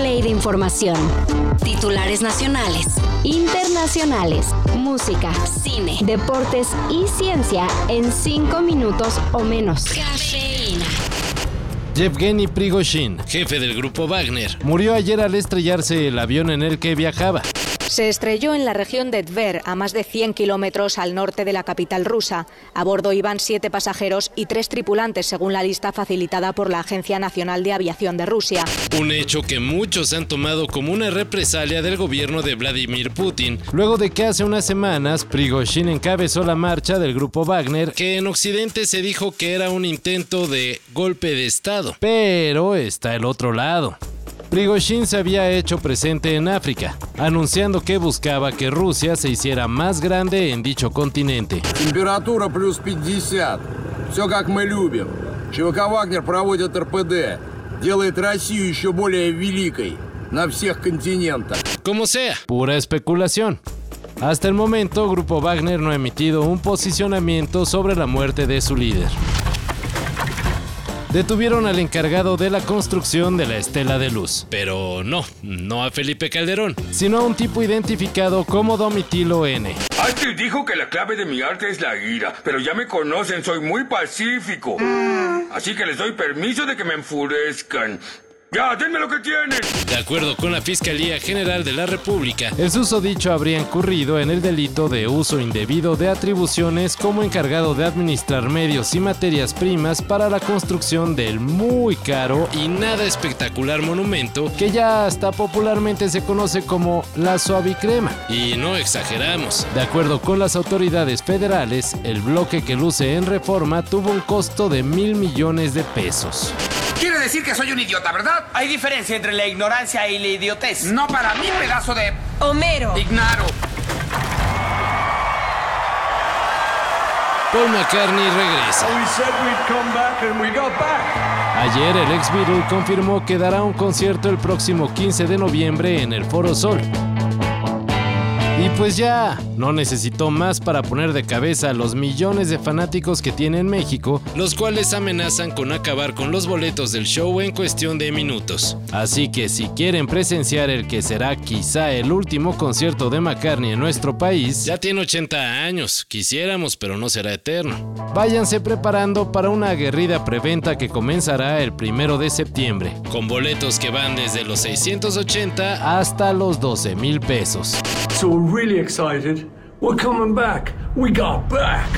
play de información. Titulares nacionales, internacionales, música, cine, deportes y ciencia en 5 minutos o menos. Cafeína. Yevgeny Prigozhin, jefe del grupo Wagner, murió ayer al estrellarse el avión en el que viajaba. Se estrelló en la región de Tver, a más de 100 kilómetros al norte de la capital rusa. A bordo iban siete pasajeros y tres tripulantes, según la lista facilitada por la Agencia Nacional de Aviación de Rusia. Un hecho que muchos han tomado como una represalia del gobierno de Vladimir Putin, luego de que hace unas semanas Prigozhin encabezó la marcha del grupo Wagner, que en Occidente se dijo que era un intento de golpe de Estado. Pero está el otro lado. Prigozhin se había hecho presente en África, anunciando que buscaba que Rusia se hiciera más grande en dicho continente. Температура плюс 50. Все как мы любим. ЧВК «Вагнер» проводит РПД. Делает Россию еще более великой на всех континентах. Como sea, pura especulación. Hasta el momento, Grupo Wagner no ha emitido un posicionamiento sobre la muerte de su líder detuvieron al encargado de la construcción de la estela de luz. Pero no, no a Felipe Calderón, sino a un tipo identificado como Domitilo N. Antes dijo que la clave de mi arte es la ira, pero ya me conocen, soy muy pacífico. Así que les doy permiso de que me enfurezcan. ¡Ya, lo que tienen! De acuerdo con la Fiscalía General de la República, el susodicho habría incurrido en el delito de uso indebido de atribuciones como encargado de administrar medios y materias primas para la construcción del muy caro y nada espectacular monumento que ya hasta popularmente se conoce como la suavicrema. Y no exageramos. De acuerdo con las autoridades federales, el bloque que luce en reforma tuvo un costo de mil millones de pesos. Quiere decir que soy un idiota, ¿verdad? Hay diferencia entre la ignorancia y la idiotez. No para mí, pedazo de... Homero. Ignaro. Paul McCartney regresa. Ayer el ex Beatle confirmó que dará un concierto el próximo 15 de noviembre en el Foro Sol. Y pues ya, no necesitó más para poner de cabeza a los millones de fanáticos que tiene en México, los cuales amenazan con acabar con los boletos del show en cuestión de minutos. Así que si quieren presenciar el que será quizá el último concierto de McCartney en nuestro país, ya tiene 80 años, quisiéramos, pero no será eterno. Váyanse preparando para una aguerrida preventa que comenzará el primero de septiembre, con boletos que van desde los 680 hasta los 12 mil pesos. Really excited. We're coming back. We got back.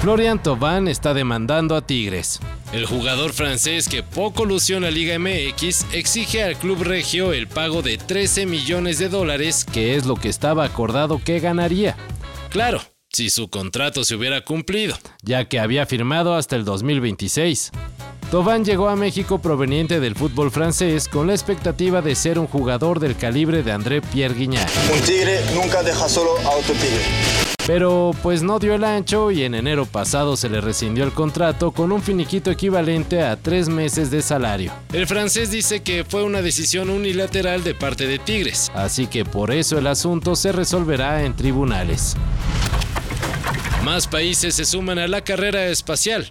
Florian Thauvin está demandando a Tigres. El jugador francés que poco lució en la Liga MX exige al club regio el pago de 13 millones de dólares, que es lo que estaba acordado que ganaría. Claro, si su contrato se hubiera cumplido, ya que había firmado hasta el 2026. Thauvin llegó a México proveniente del fútbol francés con la expectativa de ser un jugador del calibre de André Pierre Guignac. Un tigre nunca deja solo a otro tigre. Pero pues no dio el ancho y en enero pasado se le rescindió el contrato con un finiquito equivalente a tres meses de salario. El francés dice que fue una decisión unilateral de parte de Tigres, así que por eso el asunto se resolverá en tribunales. Más países se suman a la carrera espacial.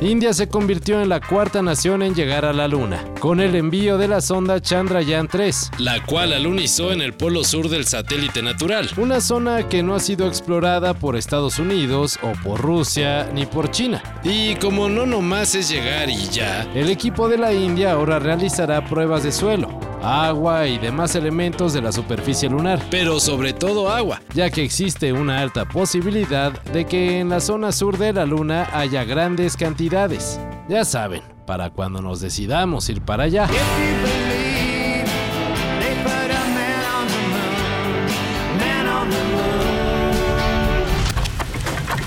India se convirtió en la cuarta nación en llegar a la Luna, con el envío de la sonda Chandrayaan 3, la cual alunizó en el polo sur del satélite natural, una zona que no ha sido explorada por Estados Unidos o por Rusia ni por China. Y como no nomás es llegar y ya, el equipo de la India ahora realizará pruebas de suelo, agua y demás elementos de la superficie lunar, pero sobre todo agua, ya que existe una alta posibilidad de que en la zona sur de la Luna haya grandes cantidades. Ya saben, para cuando nos decidamos ir para allá.